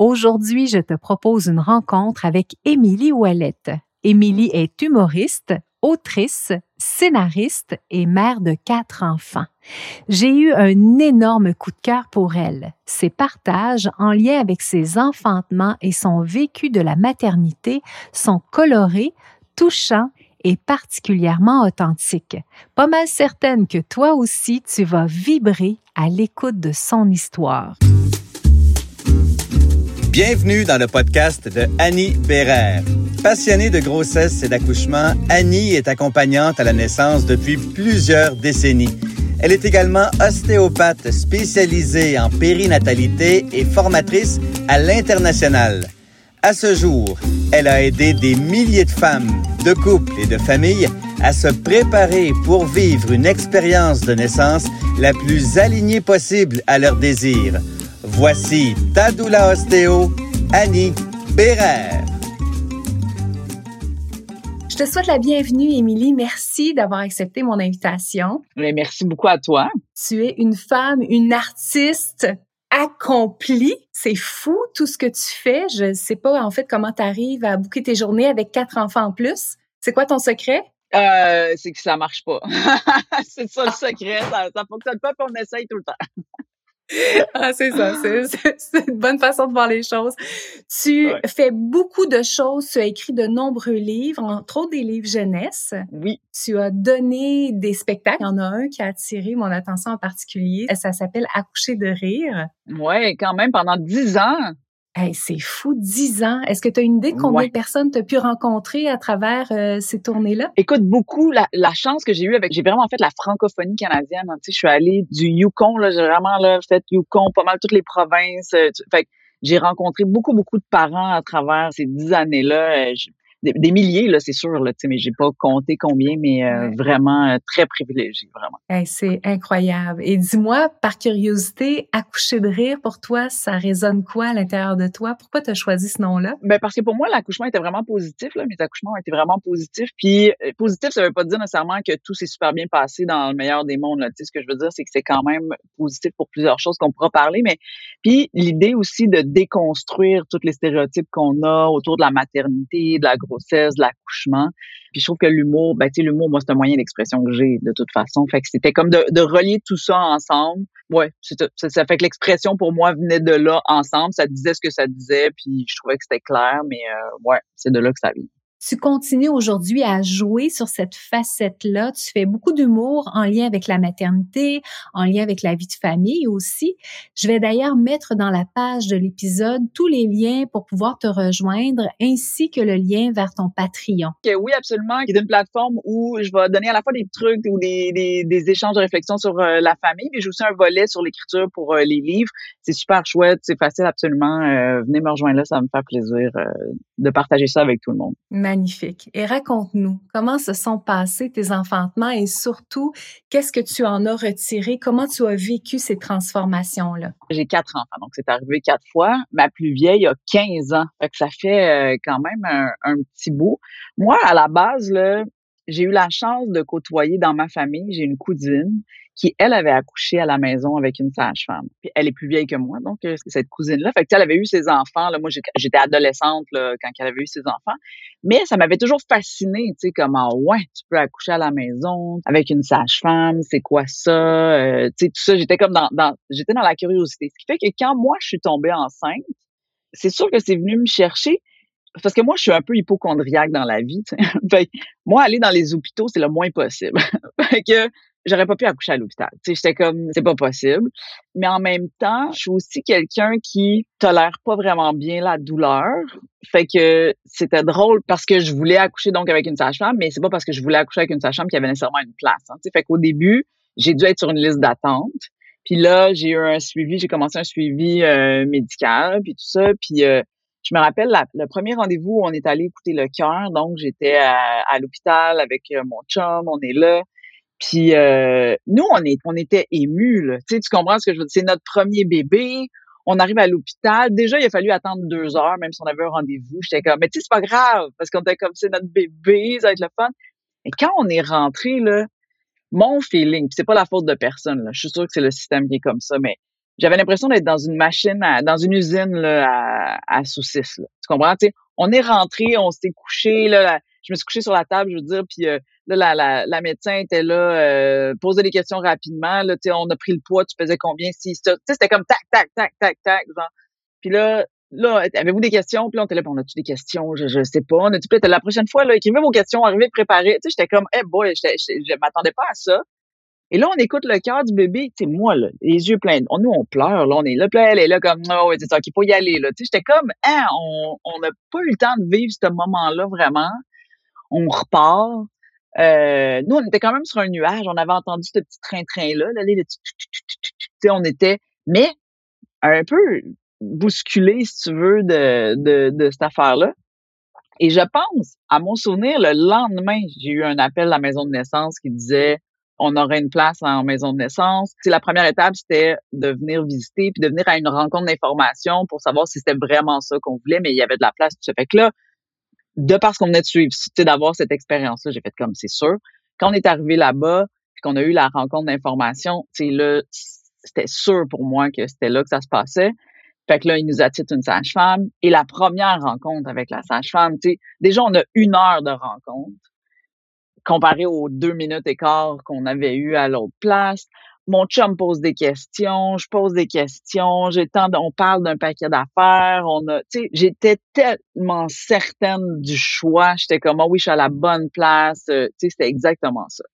Aujourd'hui, je te propose une rencontre avec Émilie Ouellette. Émilie est humoriste, autrice, scénariste et mère de quatre enfants. J'ai eu un énorme coup de cœur pour elle. Ses partages en lien avec ses enfantements et son vécu de la maternité sont colorés, touchants et particulièrement authentiques. Pas mal certaine que toi aussi, tu vas vibrer à l'écoute de son histoire. Bienvenue dans le podcast de Annie Bérère. Passionnée de grossesse et d'accouchement, Annie est accompagnante à la naissance depuis plusieurs décennies. Elle est également ostéopathe spécialisée en périnatalité et formatrice à l'international. À ce jour, elle a aidé des milliers de femmes, de couples et de familles à se préparer pour vivre une expérience de naissance la plus alignée possible à leurs désirs. Voici Tadoula Ostéo, Annie Bérère. Je te souhaite la bienvenue, Émilie. Merci d'avoir accepté mon invitation. Merci beaucoup à toi. Tu es une femme, une artiste accomplie. C'est fou tout ce que tu fais. Je ne sais pas en fait comment tu arrives à boucler tes journées avec quatre enfants en plus. C'est quoi ton secret? Euh, c'est que ça marche pas. c'est ça le secret. Ça, ça fonctionne pas, puis on essaye tout le temps. ah, c'est ça. C'est une bonne façon de voir les choses. Tu fais beaucoup de choses. Tu as écrit de nombreux livres, entre autres des livres jeunesse. Oui. Tu as donné des spectacles. Il y en a un qui a attiré mon attention en particulier. Ça s'appelle Accoucher de rire. Ouais, quand même pendant dix ans. Hey, c'est fou, dix ans. Est-ce que tu as une idée de combien de personnes tu as pu rencontrer à travers euh, ces tournées-là? Écoute, beaucoup. La, chance que j'ai eue avec, j'ai vraiment fait la francophonie canadienne. Tu sais, je suis allée du Yukon, là, j'ai vraiment là, fait Yukon, pas mal toutes les provinces. Euh, fait j'ai rencontré beaucoup, beaucoup de parents à travers ces dix années-là. Euh, des, milliers, là, c'est sûr, là, mais j'ai pas compté combien, mais euh, vraiment euh, très privilégié, vraiment. c'est incroyable. Et dis-moi, par curiosité, accoucher de rire, pour toi, ça résonne quoi à l'intérieur de toi? Pourquoi tu as choisi ce nom-là? Ben, parce que pour moi, l'accouchement était vraiment positif, là. Mes accouchements étaient vraiment positifs. Puis, euh, positif, ça veut pas dire nécessairement que tout s'est super bien passé dans le meilleur des mondes, là. Tu sais, ce que je veux dire, c'est que c'est quand même positif pour plusieurs choses qu'on pourra parler, mais puis l'idée aussi de déconstruire tous les stéréotypes qu'on a autour de la maternité, de la grossesse, l'accouchement. Puis je trouve que l'humour, ben tu sais, l'humour, moi, c'est un moyen d'expression que j'ai de toute façon. Fait que c'était comme de, relier tout ça ensemble. Ouais, ça, ça fait que l'expression pour moi venait de là ensemble. Ça disait ce que ça disait, puis je trouvais que c'était clair, mais euh, ouais, c'est de là que ça vient tu continues aujourd'hui à jouer sur cette facette-là. Tu fais beaucoup d'humour en lien avec la maternité, en lien avec la vie de famille aussi. Je vais d'ailleurs mettre dans la page de l'épisode tous les liens pour pouvoir te rejoindre, ainsi que le lien vers ton Patreon. Oui, absolument. C'est une plateforme où je vais donner à la fois des trucs ou des, des, échanges de réflexion sur euh, la famille, mais j'ai aussi un volet sur l'écriture pour euh, les livres. C'est super chouette, c'est facile absolument. Euh, venez me rejoindre là, ça va me faire plaisir de partager ça avec tout le monde. Et raconte-nous, comment se sont passés tes enfantements et surtout, qu'est-ce que tu en as retiré? Comment tu as vécu ces transformations-là? J'ai quatre enfants, donc c'est arrivé quatre fois. Ma plus vieille a 15 ans, fait ça fait euh, quand même un, un, petit bout. Moi, à la base, là, j'ai eu la chance de côtoyer dans ma famille, j'ai une cousine qui, elle, avait accouché à la maison avec une sage-femme. Elle est plus vieille que moi, donc euh, cette cousine-là. Fait que elle avait eu ses enfants. Là, moi, j'étais adolescente là, quand elle avait eu ses enfants. Mais ça m'avait toujours fascinée, tu sais, comment, ouais, tu peux accoucher à la maison avec une sage-femme, c'est quoi ça? Euh, tu sais, tout ça, j'étais comme dans, dans j'étais dans la curiosité. Ce qui fait que quand moi, je suis tombée enceinte, c'est sûr que c'est venu me chercher, parce que moi, je suis un peu hypochondriaque dans la vie. Fait, moi, aller dans les hôpitaux, c'est le moins possible. fait que j'aurais pas pu accoucher à l'hôpital. J'étais comme c'est pas possible. Mais en même temps, je suis aussi quelqu'un qui tolère pas vraiment bien la douleur. Fait que c'était drôle parce que je voulais accoucher donc avec une sage-femme, mais c'est pas parce que je voulais accoucher avec une sage-femme qu'il y avait nécessairement une place. Hein, fait qu'au début, j'ai dû être sur une liste d'attente. Puis là, j'ai eu un suivi, j'ai commencé un suivi euh, médical, puis tout ça. Puis euh, je me rappelle le premier rendez-vous où on est allé écouter le cœur. Donc, j'étais à, l'hôpital avec euh, mon chum, on est là. Puis euh, nous, on était émus. Là. Tu, sais, tu comprends ce que je veux dire? C'est notre premier bébé. On arrive à l'hôpital. Déjà, il a fallu attendre deux heures, même si on avait un rendez-vous. J'étais comme, mais tu sais, c'est pas grave, parce qu'on était comme, c'est notre bébé, ça va être le fun. Et quand on est rentré, là, mon feeling, c'est pas la faute de personne, je suis sûre que c'est le système qui est comme ça, mais j'avais l'impression d'être dans une machine, dans une usine là, à, à saucisses. Là. Tu comprends? on est rentré, on s'est couché, là, je me suis couché sur la table, je veux dire, puis euh, là, la, la, la, médecin était là, euh, posait des questions rapidement. Là, on a pris le poids, tu faisais combien? Si, c'était comme tac, tac, tac, tac, tac, genre. Puis là, là, avez-vous des questions? Puis là, on était là, on a-tu des questions? Je, je sais pas. On a-tu peut-être la prochaine fois, là, écrivez vos questions, arrivez préparer. Tu sais, j'étais comme, eh hey boy, je m'attendais pas à ça. Et là, on écoute le cœur du bébé, tu sais, moi, là, les yeux pleins. On, nous, on pleure, là, on est là, puis elle est là comme, oh, c'est ça, qu'il faut y aller, là. Tu sais, j'étais comme, hein, on n'a pas eu le temps de vivre ce moment-là, vraiment. On repart. Euh, nous, on était quand même sur un nuage. On avait entendu ce petit train-train-là, là, les, sais, on était, mais un peu bousculé, si tu veux, de, de cette affaire-là. Et je pense, à mon souvenir, le lendemain, j'ai eu un appel à la maison de naissance qui disait on aurait une place en maison de naissance. C'est la première étape, c'était de venir visiter puis de venir à une rencontre d'information pour savoir si c'était vraiment ça qu'on voulait, mais il y avait de la place. Tout ça fait que là, de parce qu'on venait de suivre, d'avoir cette expérience-là, j'ai fait comme c'est sûr. Quand on est arrivé là-bas, puis qu'on a eu la rencontre d'information, là, c'était sûr pour moi que c'était là que ça se passait. Fait que là, il nous attire une sage-femme. Et la première rencontre avec la sage-femme, tu sais, déjà, on a une heure de rencontre comparé aux deux minutes et quart qu'on avait eu à l'autre place. Mon chum pose des questions, je pose des questions, j'ai on parle d'un paquet d'affaires, on a, tu sais, j'étais tellement certaine du choix, j'étais comme, oh oui, je suis à la bonne place, euh, tu sais, c'était exactement ça.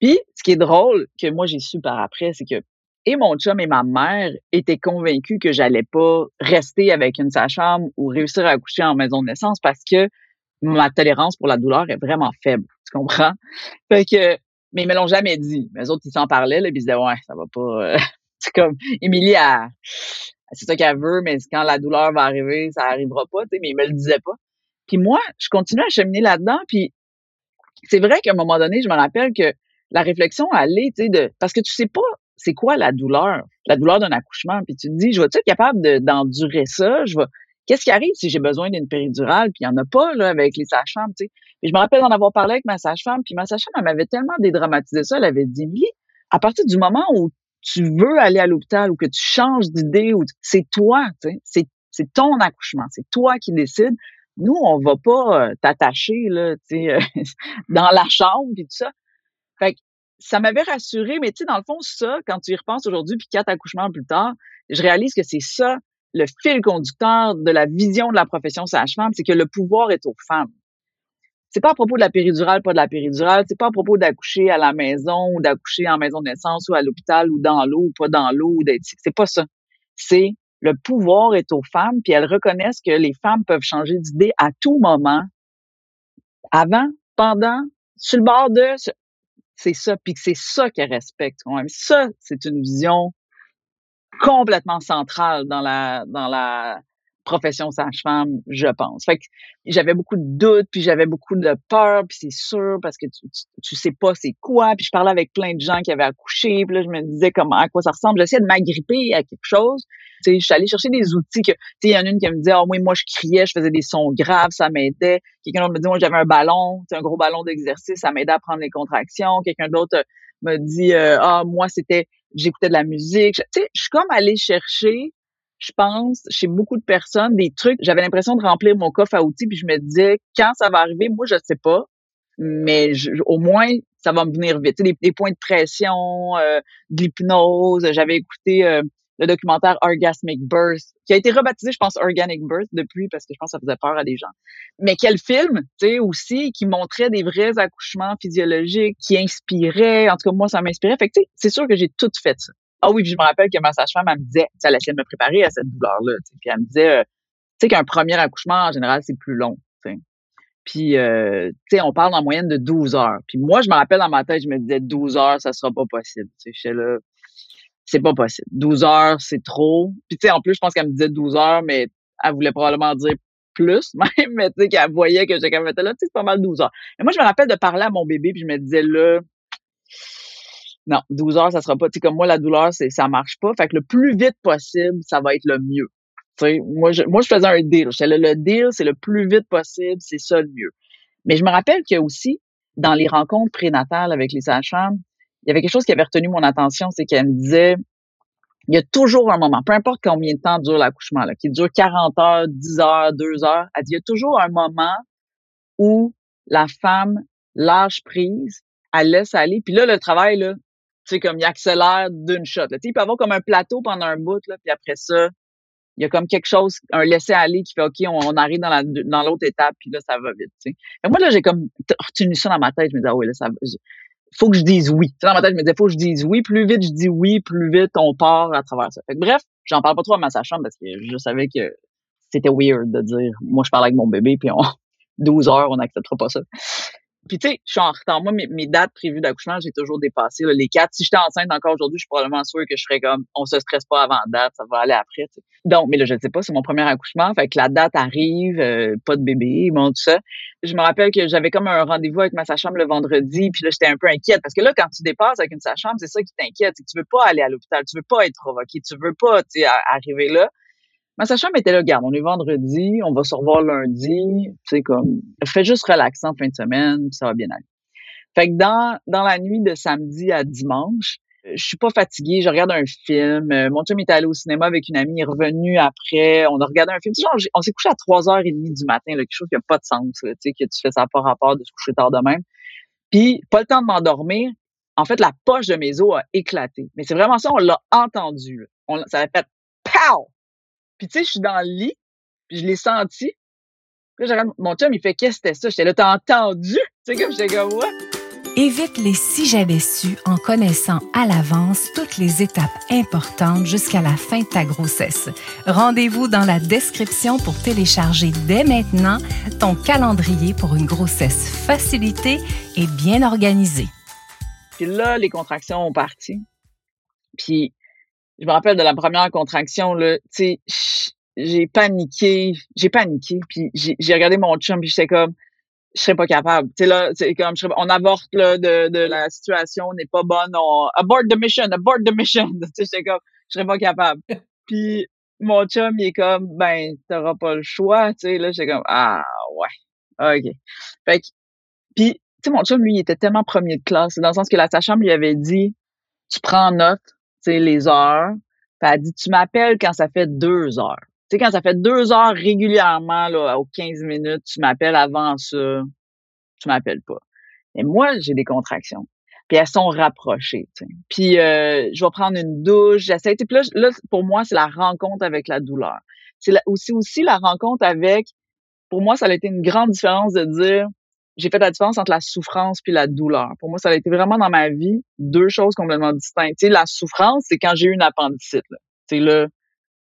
Puis, ce qui est drôle, que moi j'ai su par après, c'est que et mon chum et ma mère étaient convaincus que j'allais pas rester avec une sage-femme ou réussir à accoucher en maison de naissance parce que ma tolérance pour la douleur est vraiment faible. Tu comprends? Fait que, mais ils me l'ont jamais dit. Les autres, ils s'en parlaient, là, puis ils disaient, ouais, ça va pas. Euh, c'est comme, Émilie, c'est ça qu'elle veut, mais quand la douleur va arriver, ça arrivera pas, tu sais, mais ils me le disaient pas. Puis moi, je continue à cheminer là-dedans, puis c'est vrai qu'à un moment donné, je me rappelle que la réflexion, est, tu sais, de, parce que tu sais pas c'est quoi la douleur, la douleur d'un accouchement, puis tu te dis, je vais être capable d'endurer ça, je vais, Qu'est-ce qui arrive si j'ai besoin d'une péridurale, puis il n'y en a pas là, avec les sages-femmes, tu sais. je me rappelle d'en avoir parlé avec ma sage-femme, puis ma sage-femme, m'avait tellement dédramatisé ça, elle avait dit, Milly, à partir du moment où tu veux aller à l'hôpital ou que tu changes d'idée, ou c'est toi, tu sais, c'est ton accouchement, c'est toi qui décides. Nous, on va pas euh, t'attacher là, tu sais, dans la chambre puis tout ça. Fait que ça m'avait rassuré, mais tu sais, dans le fond, ça, quand tu y repenses aujourd'hui, puis quatre accouchements plus tard, je réalise que c'est ça le fil conducteur de la vision de la profession sage-femme, c'est que le pouvoir est aux femmes. C'est pas à propos de la péridurale, pas de la péridurale. C'est pas à propos d'accoucher à la maison ou d'accoucher en maison de naissance ou à l'hôpital ou dans l'eau ou pas dans l'eau. C'est pas ça. C'est le pouvoir est aux femmes, puis elles reconnaissent que les femmes peuvent changer d'idée à tout moment, avant, pendant, sur le bord de. C'est ça, puis c'est ça qu'elles respectent. Ça, c'est une vision complètement centrale dans la dans la profession sage-femme, je pense. Fait que j'avais beaucoup de doutes, puis j'avais beaucoup de peur, puis c'est sûr parce que tu, tu, sais pas c'est quoi. Puis je parlais avec plein de gens qui avaient accouché, puis là je me disais comment à quoi ça ressemble. J'essayais de m'agripper à quelque chose. Tu sais, je suis allée chercher des outils que tu sais, il y en a une qui me disait "Oh oui, moi je criais, je faisais des sons graves, ça m'aidait." Quelqu'un d'autre me dit "Moi j'avais un ballon, un gros ballon d'exercice, ça m'aidait à prendre les contractions." Quelqu'un d'autre me dit euh, "Ah, moi c'était j'écoutais de la musique. Tu sais, je suis comme allée chercher, je pense, chez beaucoup de personnes, des trucs. J'avais l'impression de remplir mon coffre à outils, puis je me disais, quand ça va arriver, moi, je sais pas, mais au moins, ça va me venir vite. Tu sais, des, points de pression, euh, de l'hypnose. J'avais écouté euh, le documentaire Orgasmic Birth, qui a été rebaptisé, je pense, Organic Birth depuis, parce que je pense que ça faisait peur à des gens. Mais quel film, tu sais, aussi, qui montrait des vrais accouchements physiologiques, qui inspirait, en tout cas, moi, ça m'inspirait. Fait que, tu sais, c'est sûr que j'ai tout fait ça. Ah oui, puis je me rappelle que ma sage-femme, elle me disait, elle essayait de me préparer à cette douleur-là, puis elle me disait, euh, tu sais, qu'un premier accouchement, en général, c'est plus long, tu Puis, euh, tu sais, on parle en moyenne de 12 heures. Puis moi, je me rappelle dans ma tête, je me disais 12 heures, ça sera pas possible. Tu sais, là, c'est pas possible. 12 heures, c'est trop. Puis tu sais, en plus, je pense qu'elle me disait 12 heures, mais elle voulait probablement dire plus même, mais tu sais, qu'elle voyait que j'étais là, tu sais, c'est pas mal 12 heures. Mais moi, je me rappelle de parler à mon bébé, puis je me disais là, non, 12 heures, ça sera pas, tu sais, comme moi, la douleur, c'est, ça marche pas. Fait que le plus vite possible, ça va être le mieux. Tu sais, moi, je, moi, je faisais un deal. J'étais là, le deal, c'est le plus vite possible, c'est ça le mieux. Mais je me rappelle que aussi, dans les rencontres prénatales avec les sages-femmes, il y avait quelque chose qui avait retenu mon attention, c'est qu'elle me disait, il y a toujours un moment, peu importe combien de temps dure l'accouchement, qui dure 40 heures, 10 heures, 2 heures, elle dit, il y a toujours un moment où la femme lâche prise, elle laisse aller, puis là, le travail, là, tu sais, comme il accélère d'une shot. Là. Il peut avoir comme un plateau pendant un bout, là, puis après ça, il y a comme quelque chose, un laisser-aller qui fait OK, on, arrive dans la dans l'autre étape, puis là, ça va vite. Tu sais. moi, là, j'ai comme retenu ça dans ma tête. Je me disais, ah oui, là, ça faut que je dise oui. Dans ma tête, je me disais, faut que je dise oui. Plus vite je dis oui, plus vite on part à travers ça. Fait que, bref, j'en parle pas trop à ma sage parce que je savais que c'était weird de dire, moi, je parle avec mon bébé, puis on, 12 heures, on n'acceptera pas ça. Puis tu sais, je suis en retard. Moi, mes, dates prévues d'accouchement, j'ai toujours dépassé les quatre. Si j'étais enceinte encore aujourd'hui, je suis probablement sûre que je serais comme, on se stresse pas avant date, ça va aller après. Donc, mais là, je ne sais pas, c'est mon premier accouchement. Fait que la date arrive, euh, pas de bébé, bon, tout ça. Je me rappelle que j'avais comme un rendez-vous avec ma sage-femme le vendredi, puis là, j'étais un peu inquiète. Parce que là, quand tu dépasses avec une sage-femme, c'est ça qui t'inquiète. C'est que tu veux pas aller à l'hôpital, tu veux pas être provoqué, tu veux pas, arriver là. Ma sage-femme était là, garde, on est vendredi, on va se revoir lundi, sais, comme, fais juste relaxer en fin de semaine, ça va bien aller. Fait que dans, dans la nuit de samedi à dimanche, je suis pas fatiguée, je regarde un film. Euh, mon chum est allé au cinéma avec une amie, il est revenu après, on a regardé un film. Genre, on s'est couché à 3h30 du matin, là, quelque chose qui a pas de sens, tu sais, que tu fais ça pas rapport de se coucher tard de même. Puis, pas le temps de m'endormir. En fait, la poche de mes os a éclaté. Mais c'est vraiment ça, on l'a entendu. Ça a fait POW! Puis tu sais, je suis dans le lit, puis je l'ai senti. Puis là, mon chum, il fait qu'est-ce que c'était ça? J'étais là, t'as entendu? Tu sais, comme j'étais comme ouais. Évite les si j'avais su en connaissant à l'avance toutes les étapes importantes jusqu'à la fin de ta grossesse. Rendez-vous dans la description pour télécharger dès maintenant ton calendrier pour une grossesse facilitée et bien organisée. Puis là, les contractions ont parti. Puis je me rappelle de la première contraction, là, tu sais, j'ai paniqué, j'ai paniqué, puis j'ai regardé mon chum, puis j'étais comme, je serais pas capable. Tu sais, là, c'est comme, on avorte, là, de, de la situation n'est pas bonne, on, abort the mission, abort the mission. Tu sais, j'étais comme, je serais pas capable. puis mon chum, il est comme, ben, t'auras pas le choix, tu sais, là, j'étais comme, ah, ouais, ok. Fait que, puis, tu sais, mon chum, lui, il était tellement premier de classe, dans le sens que la sage-femme lui avait dit, tu prends note, les heures. Puis elle dit, tu m'appelles quand ça fait deux heures. Tu quand ça fait deux heures régulièrement, là, aux 15 minutes, tu m'appelles avant ça, tu m'appelles pas. Et moi, j'ai des contractions. Puis elles sont rapprochées. Puis euh, je vais prendre une douche, j'essaie. Puis là, là, pour moi, c'est la rencontre avec la douleur. C'est aussi aussi la rencontre avec. Pour moi, ça a été une grande différence de dire j'ai fait la différence entre la souffrance puis la douleur. Pour moi, ça a été vraiment dans ma vie deux choses complètement distinctes. Tu sais, la souffrance, c'est quand j'ai eu une appendicite. Là. Là,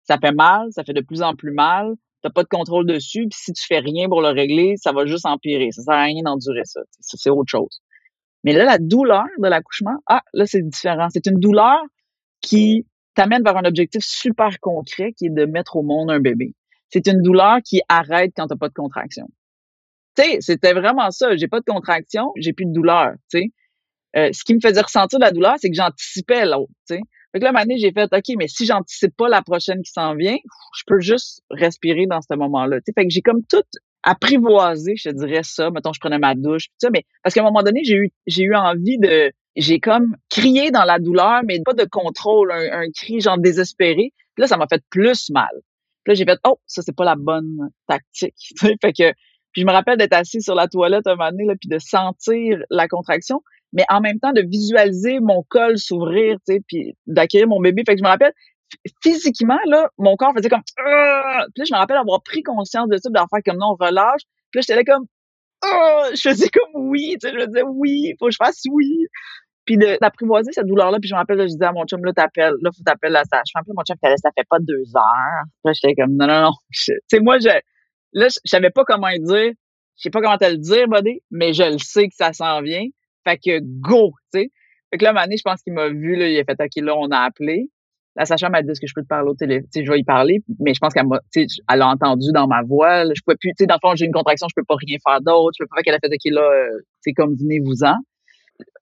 ça fait mal, ça fait de plus en plus mal. T'as pas de contrôle dessus, puis si tu fais rien pour le régler, ça va juste empirer. Ça sert à rien d'endurer ça. C'est autre chose. Mais là, la douleur de l'accouchement, ah, là, c'est différent. C'est une douleur qui t'amène vers un objectif super concret qui est de mettre au monde un bébé. C'est une douleur qui arrête quand t'as pas de contraction c'était vraiment ça. J'ai pas de contraction, j'ai plus de douleur, tu. Euh, ce qui me faisait ressentir la douleur, c'est que j'anticipais l'autre, tu sais. Fait que là, année, j'ai fait, OK, mais si j'anticipe pas la prochaine qui s'en vient, je peux juste respirer dans ce moment-là. Fait que j'ai comme tout apprivoisé, je te dirais ça. Mettons, je prenais ma douche, tout ça, mais parce qu'à un moment donné, j'ai eu, j'ai eu envie de, j'ai comme crié dans la douleur, mais pas de contrôle, un, cri genre désespéré. Puis là, ça m'a fait plus mal. Puis là, j'ai fait, oh, ça, c'est pas la bonne tactique. fait que puis je me rappelle d'être assis sur la toilette un moment donné, là, puis de sentir la contraction, mais en même temps de visualiser mon col s'ouvrir, tu sais, puis d'accueillir mon bébé. Fait que je me rappelle, physiquement, là, mon corps faisait comme... Ah! Puis là, je me rappelle avoir pris conscience de ça, d'avoir faire comme non, relâche. Puis là, j'étais là comme... Ah! Je faisais comme oui, tu sais, je me disais oui, faut que je fasse oui. Puis d'apprivoiser cette douleur-là, puis je me rappelle, je disais à mon chum, là, t'appelles, là, faut t'appeler la sage-femme. Puis mon chum, ça fait pas deux heures. Puis là, j'étais comme, non, non, non. Tu sais, moi, je, Là, je savais pas comment dire. Je sais pas comment te le dire, buddy, mais je le sais que ça s'en vient. Fait que go, tu sais. Fait que là, Mané, je pense qu'il m'a vu, là, il a fait OK, là, on a appelé. La Sacha m'a dit est-ce que je peux te parler au téléphone? Je vais y parler, mais je pense qu'elle m'a, tu elle a entendu dans ma voix. je pouvais plus, tu sais, dans le fond, j'ai une contraction, je peux pas rien faire d'autre. Je peux pas faire qu'elle a fait OK, là, c'est euh, comme venez-vous-en.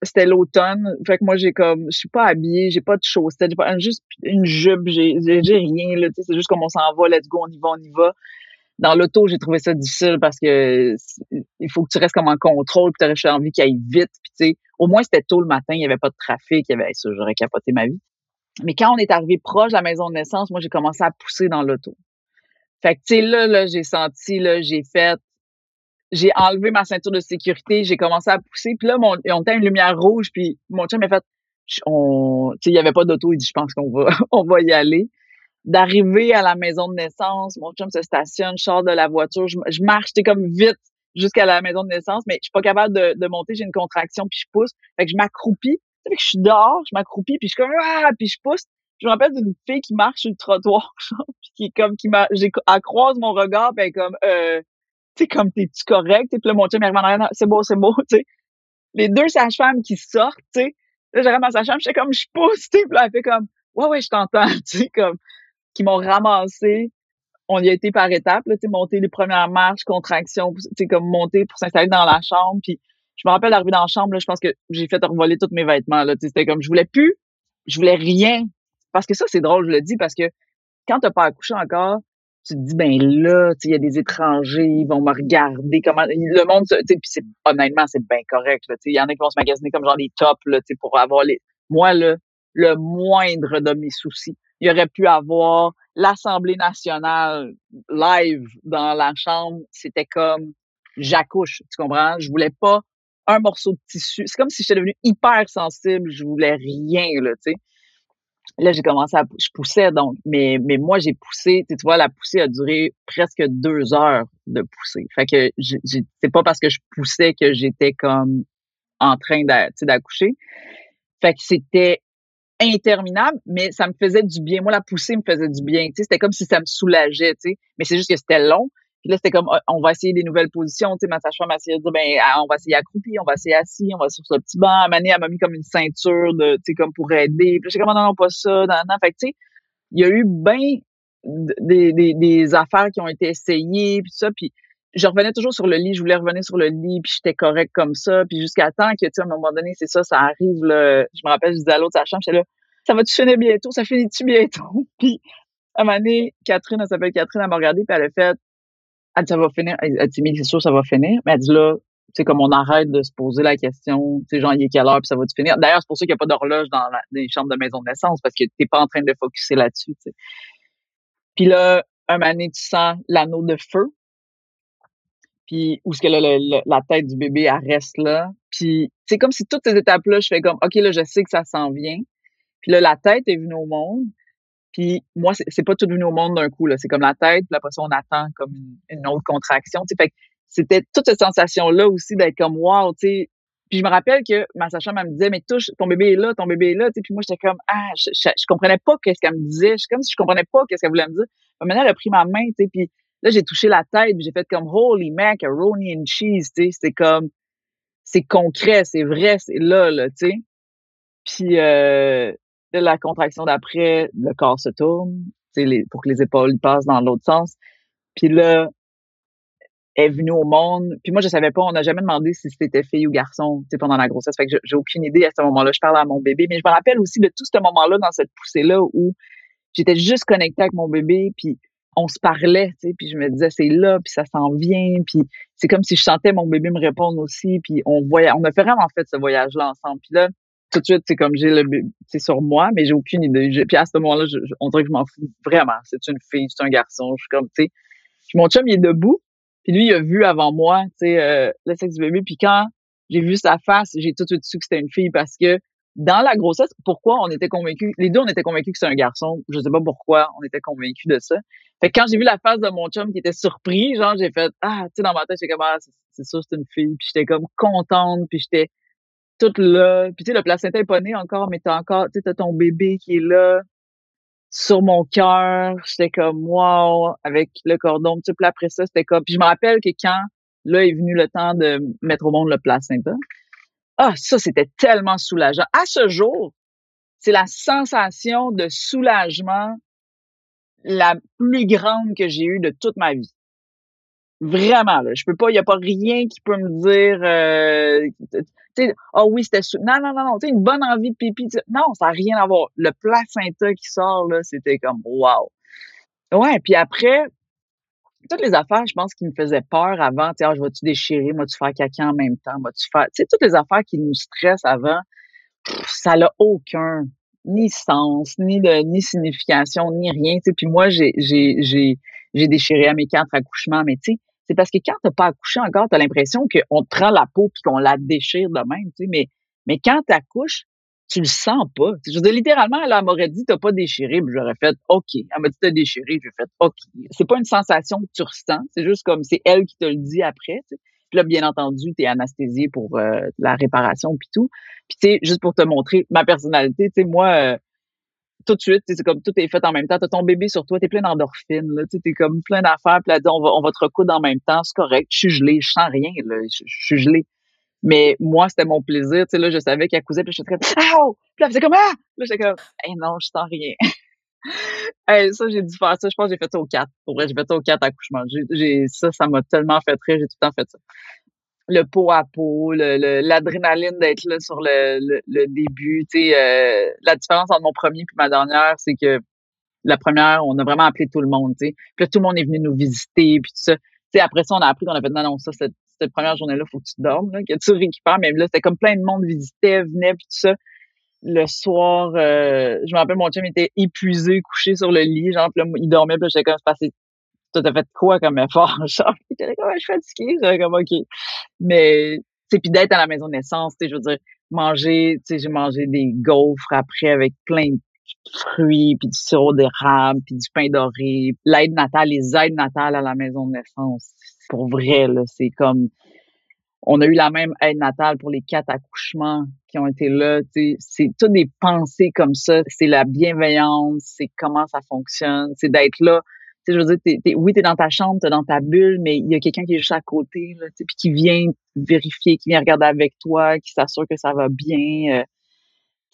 C'était l'automne. Fait que moi, j'ai comme, je suis pas habillée, j'ai pas de chaussettes, j'ai pas, juste une jupe, j'ai, j'ai rien, là, tu sais, c'est juste comme on s'en va, let's go, on y va, on y va dans l'auto, j'ai trouvé ça difficile parce que il faut que tu restes comme en contrôle, puis tu envie qu'il aille vite. Puis tu au moins c'était tôt le matin, il y avait pas de trafic, il y avait ça, j'aurais capoté ma vie. Mais quand on est arrivé proche de la maison de naissance, moi, j'ai commencé à pousser dans l'auto. Fait que, tu sais, là, là, j'ai senti, là, j'ai fait, j'ai enlevé ma ceinture de sécurité, j'ai commencé à pousser, puis là, mon, on était une lumière rouge, puis mon chum m'a fait, on, tu sais, il y avait pas d'auto, il dit, je pense qu'on va, on va y aller. D'arriver à la maison de naissance, mon chum se stationne, je sors de la voiture, je, marche, t'es comme vite jusqu'à la maison de naissance, mais je suis pas capable de, de monter, j'ai une contraction, puis je pousse. Fait que je m'accroupis, fait que je suis dehors, je m'accroupis, puis je suis comme, ah, puis je pousse. Je me rappelle d'une fille qui marche sur le trottoir, puis qui est comme, qui m'a, j'ai, croise mon regard, puis elle est comme, euh, tu comme, t'es-tu correct? Puis là, mon chum, regarde c'est beau, c'est beau, tu sais. Les deux sages-femmes qui sortent, tu sais. Là, j'arrive à sa chambre, j'étais comme, je pousse, tu. Puis elle fait comme, ouais, ouais, je t'entends, tu sais, comme, qui m'ont ramassé. On y a été par étapes, tu sais, monter les premières marches, contractions, tu comme monter pour s'installer dans la chambre, puis je me rappelle d'arriver dans la chambre, là, je pense que j'ai fait revoler tous mes vêtements. Là, c'était comme je voulais plus, je voulais rien. Parce que ça, c'est drôle, je le dis, parce que quand t'as pas accouché encore, tu te dis ben là, il y a des étrangers, ils vont me regarder comment le monde, tu puis honnêtement, c'est bien correct. Il y en a qui vont se magasiner comme genre des tops là, pour avoir les. Moi, le moindre de mes soucis. Il aurait pu avoir l'Assemblée nationale live dans la chambre. C'était comme j'accouche, tu comprends? Je voulais pas un morceau de tissu. C'est comme si j'étais devenue hyper sensible, je voulais rien, là, tu sais. Là, j'ai commencé à, je poussais donc, mais, mais moi, j'ai poussé, tu vois, la poussée a duré presque deux heures de pousser. Fait que c'est pas parce que je poussais que j'étais comme en train d'accoucher. Fait que c'était interminable, mais ça me faisait du bien. Moi, la poussée me faisait du bien. C'était comme si ça me soulageait, tu sais. Mais c'est juste que c'était long. Puis là, c'était comme, ah, on va essayer des nouvelles positions. Tu sais, ma sage-femme m'a essayé de dire, ben, ah, on va essayer accroupi, on va essayer assis, on va sur ce petit banc. À elle m'a mis comme une ceinture tu sais, comme pour aider. Puis j'ai comme, non, non, pas ça. Non, non. Fait que, tu sais, il y a eu bien des, des, des, affaires qui ont été essayées, puis ça. Puis je revenais toujours sur le lit. Je voulais revenir sur le lit, puis j'étais correct comme ça. Puis jusqu'à temps que, tu sais, à un moment donné, c'est ça, ça arrive, là. Je me rappelle, je disais à l'autre sage-femme, j'étais là, ça va-tu finir bientôt? Ça finit-tu bientôt? puis à un moment donné, Catherine, elle s'appelle Catherine, elle m'a regardé, puis elle a fait, elle dit, ça va finir. Elle dit, c'est sûr, ça va finir. Mais elle dit, là, c'est comme on arrête de se poser la question, tu sais, genre, il quelle heure, puis ça va finir? D'ailleurs, c'est pour ça qu'il n'y a pas d'horloge dans les chambres de maison de naissance, parce que t'es pas en train de focuser là-dessus, tu sais. Puis là, un moment tu sens l'anneau de feu, puis où est-ce que la tête du bébé, elle reste là. Puis c'est comme si toutes ces étapes-là, je fais comme, OK, là, je sais que ça s'en vient. Puis là, la tête est venue au monde. Puis moi, c'est pas tout venu au monde d'un coup. là. C'est comme la tête, puis après ça, on attend comme une, autre contraction. Tu sais, fait c'était toute cette sensation-là aussi d'être comme wow, tu sais. Puis je me rappelle que ma sage me disait, mais touche, ton bébé est là, ton bébé est là. Tu sais, puis moi, j'étais comme, ah, je, je, comprenais pas qu'est-ce qu'elle me disait. Je comme si je comprenais pas qu'est-ce qu'elle voulait me dire. maintenant, elle a pris ma main, tu sais, puis là, j'ai touché la tête, j'ai fait comme, holy macaroni and cheese, tu sais. C'était comme, c'est concret, c'est vrai, c'est là, là, tu sais. Puis, euh, la contraction d'après, le corps se tourne, les, pour que les épaules passent dans l'autre sens. Puis là, elle est venue au monde. Puis moi, je savais pas, on n'a jamais demandé si c'était fille ou garçon pendant la grossesse. Fait que j'ai aucune idée à ce moment-là. Je parle à mon bébé. Mais je me rappelle aussi de tout ce moment-là, dans cette poussée-là, où j'étais juste connectée avec mon bébé, puis on se parlait, tu puis je me disais, c'est là, puis ça s'en vient, puis c'est comme si je sentais mon bébé me répondre aussi, puis on voyait, on a fait vraiment fait ce voyage-là ensemble. Puis là, tout de suite, c'est comme j'ai le c'est sur moi, mais j'ai aucune idée. Puis à ce moment-là, on dirait que je m'en fous vraiment. C'est une fille, c'est un garçon. Je suis comme, tu sais. Puis mon chum, il est debout. Puis lui, il a vu avant moi, tu sais, euh, le sexe du bébé. Puis quand j'ai vu sa face, j'ai tout de suite su que c'était une fille parce que dans la grossesse, pourquoi on était convaincus, les deux, on était convaincus que c'est un garçon. Je sais pas pourquoi on était convaincus de ça. Fait que quand j'ai vu la face de mon chum qui était surpris, genre, j'ai fait, ah, tu sais, dans ma tête, j'étais comme, ah, c'est sûr, c'est une fille. Puis j'étais comme contente, puis j'étais tout là. Puis tu sais, le placenta est pas né encore, mais t'as encore, tu sais, ton bébé qui est là sur mon cœur. J'étais comme wow, avec le cordon. Puis après ça, c'était comme. Puis je me rappelle que quand là est venu le temps de mettre au monde le placenta, ah, ça, c'était tellement soulageant. À ce jour, c'est la sensation de soulagement la plus grande que j'ai eue de toute ma vie. Vraiment, là. Je peux pas, il y a pas rien qui peut me dire, euh, tu sais, oh oui, c'était Non, non, non, non, tu sais, une bonne envie de pipi. Non, ça n'a rien à voir. Le placenta qui sort, là, c'était comme, wow. Ouais, puis après, toutes les affaires, je pense, qui me faisaient peur avant, tu sais, ah, je vais-tu déchirer, moi, tu faire caca en même temps, moi, tu faire, tu sais, toutes les affaires qui nous stressent avant, ça n'a aucun ni sens, ni de, ni signification, ni rien. Puis moi, j'ai, j'ai, j'ai, j'ai déchiré à mes quatre accouchements, mais tu sais, c'est parce que quand t'as pas accouché encore, t'as l'impression qu'on te prend la peau puis qu'on la déchire de même, tu sais. Mais, mais quand t'accouches, tu le sens pas. Je veux dire, littéralement, elle, m'aurait dit, t'as pas déchiré, puis j'aurais fait, OK. Elle m'a dit, t'as déchiré, j'ai fait, OK. C'est pas une sensation que tu ressens, c'est juste comme, c'est elle qui te le dit après. Puis là, bien entendu, t'es anesthésié pour euh, la réparation puis tout. Puis tu sais, juste pour te montrer ma personnalité, tu sais, moi, euh, tout de suite, c'est comme tout est fait en même temps. T'as ton bébé sur toi, t'es plein d'endorphines, là, t'es comme plein d'affaires. Puis là, on va, on va te recoudre en même temps, c'est correct. Je suis gelée, je sens rien, là, je, suis gelée. Mais moi, c'était mon plaisir. Tu sais, là, je savais qu'elle cousait, puis j'étais comme, ah! Puis elle faisait comme, ah! Là, j'étais comme, hey, non, je sens rien. ça, j'ai dû faire ça. Je pense que j'ai fait ça au 4. Pour vrai, j'ai fait ça au 4 accouchements. J'ai, ça, ça m'a tellement fait rire. J'ai tout le temps fait ça. Le pot à pot, l'adrénaline d'être là sur le, le, début. Tu sais, euh, la différence entre mon premier et ma dernière, c'est que la première, on a vraiment appelé tout le monde. Tu sais. Puis là, tout le monde est venu nous visiter, puis tout ça. Tu sais, après ça, on a appris qu'on avait dit non, non, ça, cette, première journée-là, faut que tu dormes, là, que tu récupères. Mais là, c'était comme plein de monde visitait, venait, puis tout ça le soir, euh, je me rappelle, mon chum était épuisé, couché sur le lit, genre, là, il dormait, puis j'étais comme, passé, tu t'as fait quoi comme effort, genre, il était comme, je suis fatiguée, j'étais comme, ok. Mais, tu puis d'être à la maison de naissance, tu sais, je veux dire, manger, tu sais, j'ai mangé des gaufres après avec plein de fruits, puis du sirop d'érable, puis du pain doré, l'aide natale, les aides natales à la maison de naissance. Pour vrai, c'est comme, on a eu la même aide natale pour les quatre accouchements qui ont été là. C'est toutes des pensées comme ça. C'est la bienveillance, c'est comment ça fonctionne, c'est d'être là. je veux dire, oui, t'es dans ta chambre, t'es dans ta bulle, mais il y a quelqu'un qui est juste à côté, là, puis qui vient vérifier, qui vient regarder avec toi, qui s'assure que ça va bien. Euh,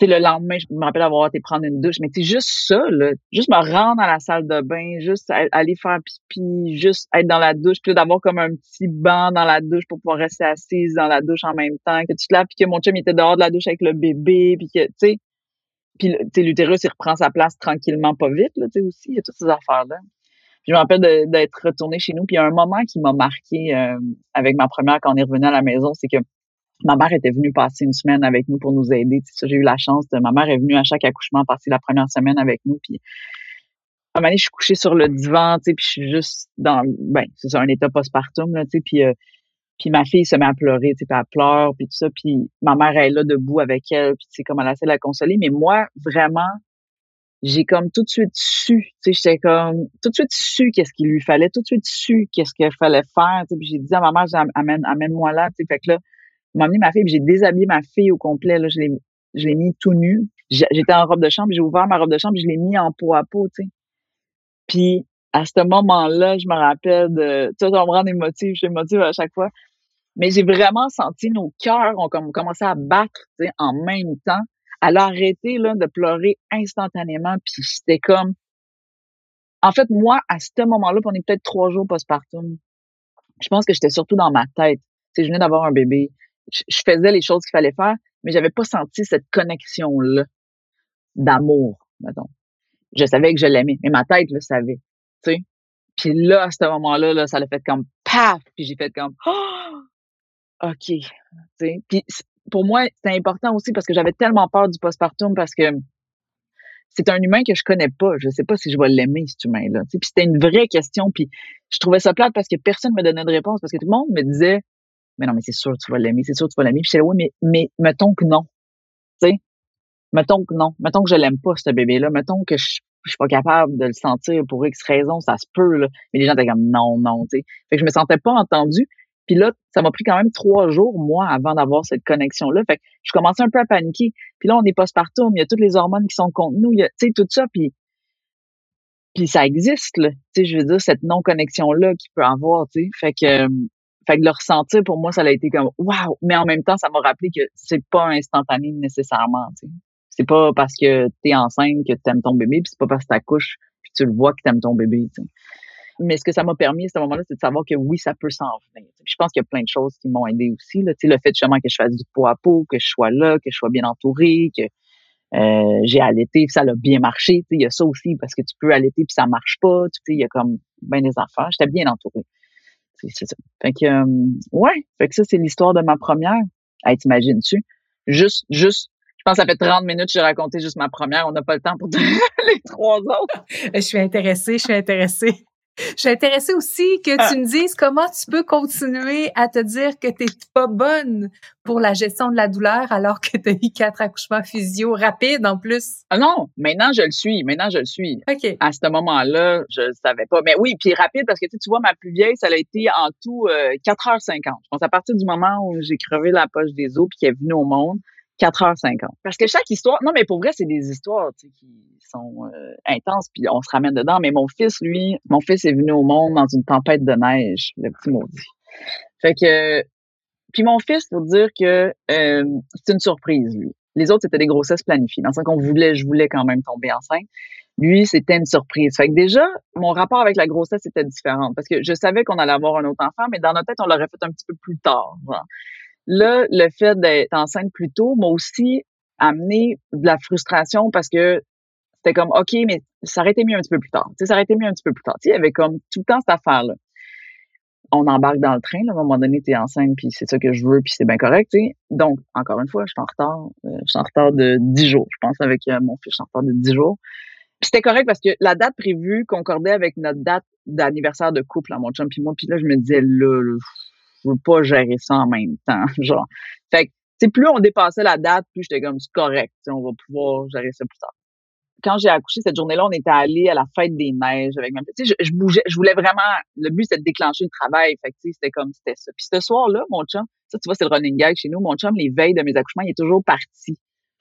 sais, le lendemain, je me rappelle avoir été prendre une douche, mais c'est juste ça, là. Juste me rendre à la salle de bain, juste aller faire pipi, juste être dans la douche, puis d'avoir comme un petit banc dans la douche pour pouvoir rester assise dans la douche en même temps, que tu te laves, puis que mon chum était dehors de la douche avec le bébé, puis que, tu sais, puis l'utérus, il reprend sa place tranquillement, pas vite, là, tu sais, aussi, il y a toutes ces affaires-là. je me rappelle d'être retournée chez nous, puis il y a un moment qui m'a marqué euh, avec ma première quand on est revenu à la maison, c'est que Ma mère était venue passer une semaine avec nous pour nous aider. J'ai eu la chance. De, ma mère est venue à chaque accouchement passer la première semaine avec nous. Puis à un moment donné, je suis couchée sur le divan, tu sais, puis je suis juste dans, ben, c'est un état postpartum, là, tu sais, puis, euh, puis ma fille se met à pleurer, tu sais, puis elle pleure, puis tout ça, puis ma mère est là debout avec elle, puis tu sais, comme elle essaie de la consoler, mais moi, vraiment, j'ai comme tout de suite su, tu sais, j'étais comme tout de suite su qu'est-ce qu'il lui fallait, tout de suite su qu'est-ce qu'il fallait faire, puis j'ai dit à ma mère, amène, amène-moi là, tu sais, fait que là, m'a ma fille, j'ai déshabillé ma fille au complet. Là, je l'ai, je l'ai mis tout nu. J'étais en robe de chambre, j'ai ouvert ma robe de chambre, je l'ai mis en peau à peau, tu sais. Puis à ce moment-là, je me rappelle de, tu sais, on me rend émotive, je suis émotive à chaque fois. Mais j'ai vraiment senti nos cœurs ont comme commencé à battre, tu sais, en même temps. Elle a là de pleurer instantanément, puis c'était comme, en fait, moi, à ce moment-là, on est peut-être trois jours postpartum. Je pense que j'étais surtout dans ma tête. Tu sais, je venais d'avoir un bébé je faisais les choses qu'il fallait faire, mais j'avais pas senti cette connexion-là d'amour, mettons. Je savais que je l'aimais, mais ma tête le savait, tu sais. Puis là, à ce moment-là, là, ça l'a fait comme paf, puis j'ai fait comme oh! OK, tu sais. Puis pour moi, c'est important aussi parce que j'avais tellement peur du postpartum parce que c'est un humain que je connais pas. Je sais pas si je vais l'aimer, cet humain-là. Puis c'était une vraie question. Puis je trouvais ça plate parce que personne me donnait de réponse parce que tout le monde me disait mais non, mais c'est sûr tu vas l'aimer, c'est sûr tu vas l'aimer. Puis je là, oui, mais, mais mettons que non. Tu sais, mettons que non. Mettons que je l'aime pas, ce bébé-là. Mettons que je, je suis pas capable de le sentir pour X raison, ça se peut, là. Mais les gens étaient comme non, non, tu sais. Fait que je me sentais pas entendue. Puis là, ça m'a pris quand même trois jours, moi, avant d'avoir cette connexion-là. Fait que je commençais un peu à paniquer. Puis là, on est partout, il y a toutes les hormones qui sont contre nous, tu sais, tout ça. Puis, puis ça existe, là. Tu sais, je veux dire, cette non-connexion-là qu'il peut avoir, tu sais. Fait que, fait que le ressentir, pour moi, ça a été comme waouh! Mais en même temps, ça m'a rappelé que c'est pas instantané nécessairement. sais. C'est pas parce que tu es enceinte que tu aimes ton bébé, puis c'est pas parce que tu accouches puis tu le vois que tu aimes ton bébé. sais. Mais ce que ça m'a permis à ce moment-là, c'est de savoir que oui, ça peut s'en venir. je pense qu'il y a plein de choses qui m'ont aidé aussi. Là. le fait justement que je fasse du pot à peau, que je sois là, que je sois bien entourée, que euh, j'ai allaité, ça a bien marché. Il y a ça aussi, parce que tu peux allaiter puis ça marche pas. Il y a comme bien des affaires. J'étais bien entourée c'est ça. Fait que, euh, ouais, fait que ça, c'est l'histoire de ma première. Hey, t'imagines-tu? Juste, juste, pense que ça fait 30 minutes que j'ai raconté juste ma première. On n'a pas le temps pour les trois autres. Je suis intéressée, je suis intéressée. Je suis intéressée aussi que tu me dises comment tu peux continuer à te dire que tu n'es pas bonne pour la gestion de la douleur alors que tu as eu quatre accouchements physio rapides en plus. Ah non, maintenant je le suis, maintenant je le suis. OK. À ce moment-là, je savais pas. Mais oui, puis rapide parce que tu vois, ma plus vieille, ça a été en tout 4h50. Je pense à partir du moment où j'ai crevé la poche des os puis qu'elle est venue au monde, 4h50. Parce que chaque histoire, non mais pour vrai, c'est des histoires tu sais, qui sont euh, intenses puis on se ramène dedans. Mais mon fils, lui, mon fils est venu au monde dans une tempête de neige, le petit maudit. Fait que, puis mon fils, faut dire que euh, c'est une surprise lui. Les autres c'était des grossesses planifiées. Dans le sens qu'on voulait, je voulais quand même tomber enceinte. Lui, c'était une surprise. Fait que déjà, mon rapport avec la grossesse était différent parce que je savais qu'on allait avoir un autre enfant, mais dans notre tête, on l'aurait fait un petit peu plus tard. Là, le fait d'être enceinte plus tôt m'a aussi amené de la frustration parce que c'était comme, OK, mais ça aurait été mieux un petit peu plus tard. sais, ça aurait été mieux un petit peu plus tard. il y avait comme tout le temps cette affaire-là. On embarque dans le train, là, à un moment donné, tu es enceinte, puis c'est ça que je veux, puis c'est bien correct. sais. Donc, encore une fois, je suis en retard. Euh, je suis en retard de 10 jours. Je pense avec euh, mon fils, je suis en retard de 10 jours. Puis c'était correct parce que la date prévue concordait avec notre date d'anniversaire de couple à mon chum puis moi. Puis là, je me disais, là, là je veux pas gérer ça en même temps. Genre. Fait que, plus on dépassait la date, plus j'étais comme, c'est correct, on va pouvoir gérer ça plus tard. Quand j'ai accouché cette journée-là, on était allé à la fête des neiges avec ma petite. Je, je bougeais, je voulais vraiment, le but c'était de déclencher le travail. Fait que, c'était comme, c'était ça. Puis ce soir-là, mon chum, ça, tu vois, c'est le running gag chez nous. Mon chum, les veilles de mes accouchements, il est toujours parti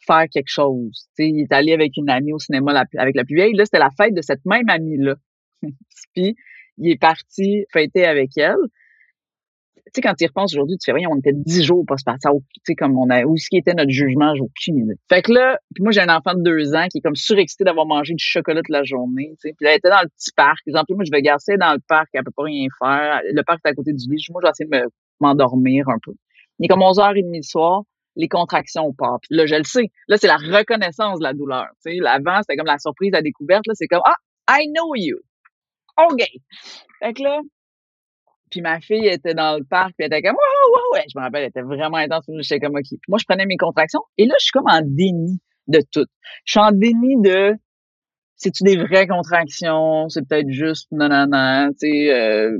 faire quelque chose. sais, il est allé avec une amie au cinéma avec la plus vieille. Là, c'était la fête de cette même amie-là. Puis, il est parti fêter avec elle sais, quand tu y repenses aujourd'hui, tu fais rien, on était dix jours pas se Tu sais, comme on a, où ce qui était notre jugement, j'ai aucune idée. Fait que là, puis moi, j'ai un enfant de deux ans qui est comme surexcité d'avoir mangé du chocolat toute la journée, tu sais. Puis elle était dans le petit parc. Exemple, moi, je vais garder dans le parc, elle peut pas rien faire. Le parc est à côté du lit. Moi, je vais essayer de m'endormir un peu. Il est comme 11h30 le soir les contractions partent. Là, je le sais. Là, c'est la reconnaissance de la douleur. Tu sais, c'était comme la surprise, la découverte. Là, c'est comme, ah, I know you. OK. Fait que là, puis ma fille était dans le parc, puis elle était comme ouais, ouais. Je me rappelle, elle était vraiment intense. J'étais comme OK. Puis moi, je prenais mes contractions. Et là, je suis comme en déni de tout. Je suis en déni de c'est-tu des vraies contractions? C'est peut-être juste non, non, non. Tu sais, euh,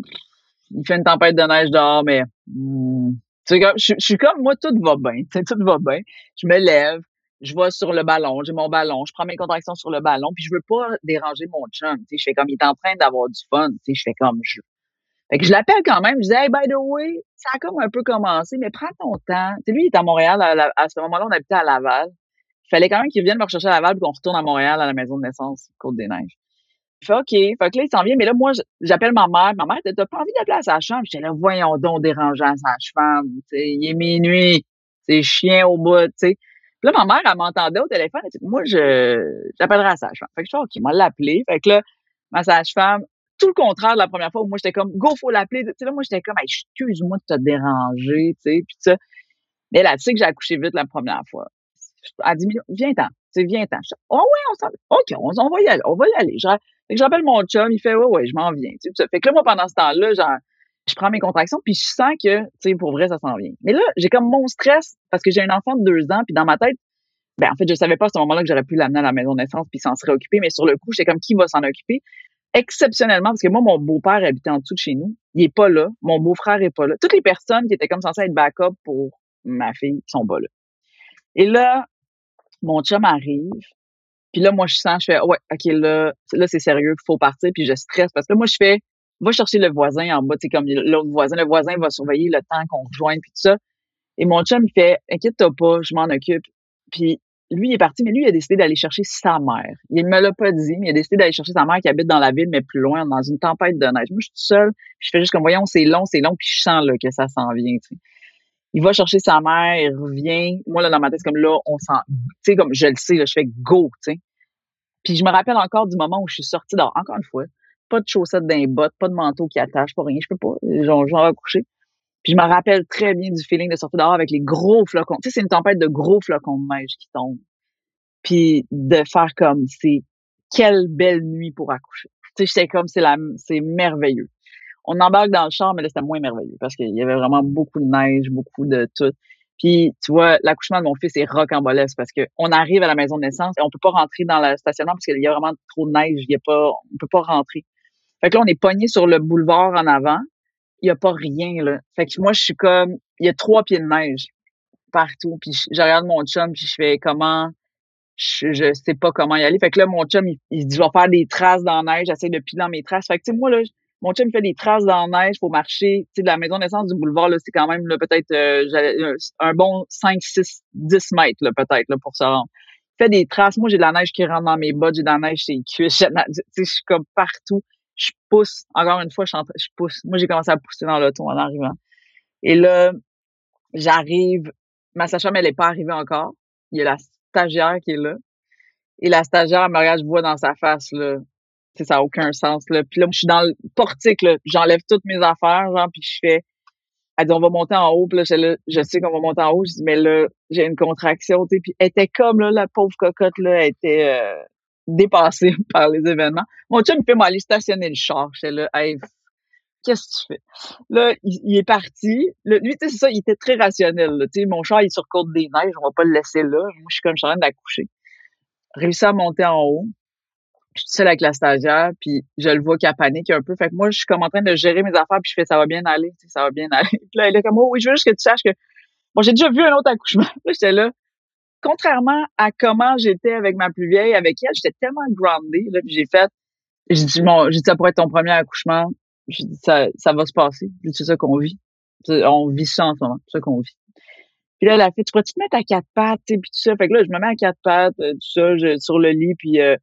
il fait une tempête de neige dehors, mais hmm, tu sais, comme, je, suis comme moi, tout va bien. Tu sais, tout va bien. Je me lève, je vais sur le ballon, j'ai mon ballon, je prends mes contractions sur le ballon, puis je veux pas déranger mon chum. Tu sais, je fais comme il est en train d'avoir du fun. Tu sais, je fais comme je fait que je l'appelle quand même. Je dis, hey, by the way, ça a comme un peu commencé, mais prends ton temps. Tu sais, lui, il est à Montréal. À, ce moment-là, on habitait à Laval. Il fallait quand même qu'il vienne me rechercher à Laval puis qu'on retourne à Montréal à la maison de naissance, Côte-des-Neiges. Il fait OK. Fait que là, il s'en vient. Mais là, moi, j'appelle ma mère. Ma mère, t'as pas envie d'appeler à sa chambre? J'étais là, voyons donc, dérangeant sa femme. il est minuit. C'est chien au bout, tu sais. Puis là, ma mère, elle m'entendait au téléphone. Elle dit, moi, je, j'appellerai à sa femme. Fait que je suis OK, m'a l'appelé. Fait que là, ma sage-femme, tout le contraire de la première fois où moi j'étais comme go faut l'appeler. Tu sais là moi j'étais comme excuse-moi de te déranger tu sais puis ça. Mais elle, elle sait que j'ai accouché vite la première fois. Elle dit viens-t'en tu sais viens-t'en. Oh oui on s'en ok on, va y aller on va y aller. Je, j'appelle mon chum il fait ouais ouais je m'en viens tu sais fait que là moi pendant ce temps-là genre je prends mes contractions puis je sens que tu sais pour vrai ça s'en vient. Mais là j'ai comme mon stress parce que j'ai un enfant de deux ans puis dans ma tête ben en fait je savais pas à ce moment-là que j'aurais pu l'amener à la maison de naissance puis s'en serait occupé mais sur le coup j'étais comme qui va s'en occuper? Exceptionnellement, parce que moi, mon beau-père habitait en dessous de chez nous. Il est pas là. Mon beau-frère est pas là. Toutes les personnes qui étaient comme censées être backup pour ma fille sont pas là. Et là, mon chum arrive. Puis là, moi, je sens, je fais, ouais, OK, là, là, c'est sérieux, faut partir. Puis je stresse parce que moi, je fais, va chercher le voisin en bas, sais, comme l'autre voisin. Le voisin va surveiller le temps qu'on rejoigne, puis tout ça. Et mon chum, il fait, inquiète-toi pas, je m'en occupe. Puis lui, il est parti, mais lui, il a décidé d'aller chercher sa mère. Il me l'a pas dit, mais il a décidé d'aller chercher sa mère qui habite dans la ville, mais plus loin, dans une tempête de neige. Moi, je suis seule, je fais juste comme, voyons, c'est long, c'est long, puis je sens là, que ça s'en vient. Il va chercher sa mère, il revient. Moi, là, dans ma tête, comme là, on sent, tu sais, comme je le sais, là, je fais go, tu. Puis je me rappelle encore du moment où je suis sortie encore une fois, pas de chaussettes d'un bottes, pas de manteau qui attache, pas rien, je peux pas, genre, genre coucher. Puis je me rappelle très bien du feeling de sortir dehors avec les gros flocons. Tu sais, c'est une tempête de gros flocons de neige qui tombent puis de faire comme c'est quelle belle nuit pour accoucher. Tu sais, j'étais comme c'est la c'est merveilleux. On embarque dans le char, mais là c'était moins merveilleux parce qu'il y avait vraiment beaucoup de neige, beaucoup de tout. Puis, tu vois, l'accouchement de mon fils est rocambolesque parce que on arrive à la maison de naissance et on peut pas rentrer dans le stationnement parce qu'il y a vraiment trop de neige. Il y a pas, on peut pas rentrer. Fait que là, on est pogné sur le boulevard en avant. Il y a pas rien, là. Fait que moi, je suis comme, il y a trois pieds de neige partout. Puis je, regarde mon chum puis je fais comment, je, je sais pas comment y aller. Fait que là, mon chum, il, il dit, je faire des traces dans la neige. J'essaie de piler dans mes traces. Fait que, tu sais, moi, là, mon chum fait des traces dans la neige, faut marcher. Tu sais, de la maison naissance du boulevard, là, c'est quand même peut-être euh, un bon 5, 6, 10 mètres, là, peut-être, là, pour se rendre. Fait des traces. Moi, j'ai de la neige qui rentre dans mes bottes, j'ai de la neige chez les cuisses. Tu sais, je suis comme partout. Je pousse. Encore une fois, je, je pousse. Moi, j'ai commencé à pousser dans l'auto en arrivant. Et là, j'arrive. Ma sage-femme, elle est pas arrivée encore. Il y a la stagiaire qui est là. Et la stagiaire, me regarde, je vois dans sa face, là, ça n'a aucun sens. Là. Puis là, je suis dans le portique, là, j'enlève toutes mes affaires, genre, puis je fais. Elle dit, on va monter en haut. Puis là, je, je sais qu'on va monter en haut. Je dis, mais là, j'ai une contraction. Tu sais, puis elle était comme, là, la pauvre cocotte, là, elle était euh, dépassée par les événements. Mon chum me fait aller stationner le char. J'étais là, hey, qu'est-ce que tu fais? Là, il, est parti. lui, tu sais, c'est ça, il était très rationnel. Tu sais, mon char, il est sur côte des neiges. On va pas le laisser là. Moi, je suis comme, je suis en train d'accoucher. Réussi à monter en haut je suis seule avec la stagiaire, puis je le vois qu'elle panique un peu. Fait que moi, je suis comme en train de gérer mes affaires, puis je fais ça va bien aller, ça va bien aller. Puis là, elle est comme oh, oui, je veux juste que tu saches que bon, j'ai déjà vu un autre accouchement. Là, j'étais là. Contrairement à comment j'étais avec ma plus vieille, avec elle, j'étais tellement groundée. Là, j'ai fait, j'ai dit bon, j'ai dit ça pourrait être ton premier accouchement. J'ai dit ça, ça va se passer. C'est ça qu'on vit. On vit ça en ce moment, c'est ça qu'on vit. Puis là, elle a fait, tu pourrais-tu te mettre à quatre pattes, puis tout ça? Fait que là, je me mets à quatre pattes, euh, tout ça, je, sur le lit, puis euh,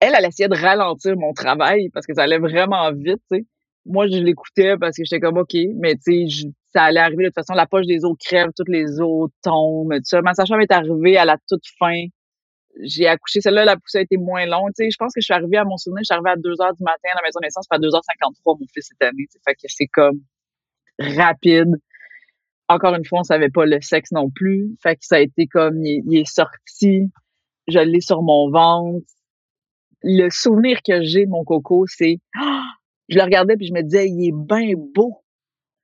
elle, elle essayait de ralentir mon travail parce que ça allait vraiment vite, tu sais. Moi, je l'écoutais parce que j'étais comme, OK, mais tu sais, ça allait arriver de toute façon, la poche des os crève, toutes les os tombent, tout ça. Ma sage-femme est arrivée à la toute fin. J'ai accouché. Celle-là, la poussée a été moins longue. Tu sais, je pense que je suis arrivée à mon souvenir, je suis arrivée à 2 heures du matin à la maison de naissance, à 2h53, mon fils cette année. Fait que c'est comme rapide. Encore une fois, on savait pas le sexe non plus. Fait que ça a été comme, il, il est sorti. Je l'ai sur mon ventre le souvenir que j'ai de mon coco, c'est je le regardais puis je me disais il est bien beau.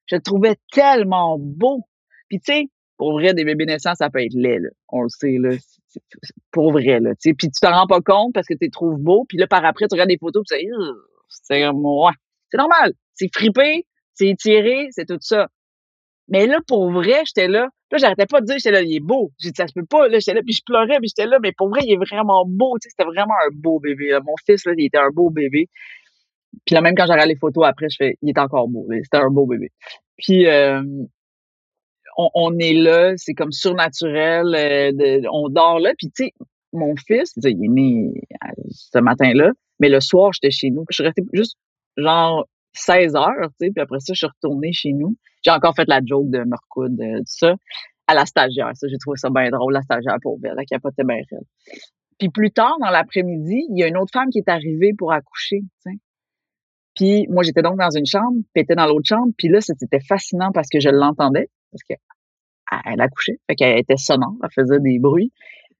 Je le trouvais tellement beau. Puis tu sais, pour vrai des bébés naissants, ça peut être laid là. On le sait là, pour vrai là, tu sais. Puis tu t'en rends pas compte parce que tu les trouves beaux, puis là par après tu regardes des photos puis c'est ouais, c'est normal, c'est fripé, c'est étiré, c'est tout ça. Mais là pour vrai, j'étais là, Là, j'arrêtais pas de dire, j'étais là, il est beau. J'ai dit, ça se peut pas. Là, j'étais là, puis je pleurais, puis j'étais là, mais pour vrai, il est vraiment beau. Tu sais, c'était vraiment un beau bébé. Mon fils, là, il était un beau bébé. Puis là, même quand j'ai regardé les photos après, je fais, il est encore beau. C'était un beau bébé. Puis, euh, on, est là, c'est comme surnaturel. Euh, on dort là. Puis, tu sais, mon fils, il est né euh, ce matin-là, mais le soir, j'étais chez nous. Je suis restée juste, genre, 16 heures, tu sais, puis après ça, je suis retournée chez nous. J'ai encore fait la joke de me recoudre, tout ça, à la stagiaire. Ça, j'ai trouvé ça bien drôle, la stagiaire pour elle, qui capotait bien réelle. Puis plus tard, dans l'après-midi, il y a une autre femme qui est arrivée pour accoucher, tu sais. Puis moi, j'étais donc dans une chambre, puis était dans l'autre chambre, puis là, c'était fascinant parce que je l'entendais, parce que elle accouchait, fait qu'elle était sonore, elle faisait des bruits.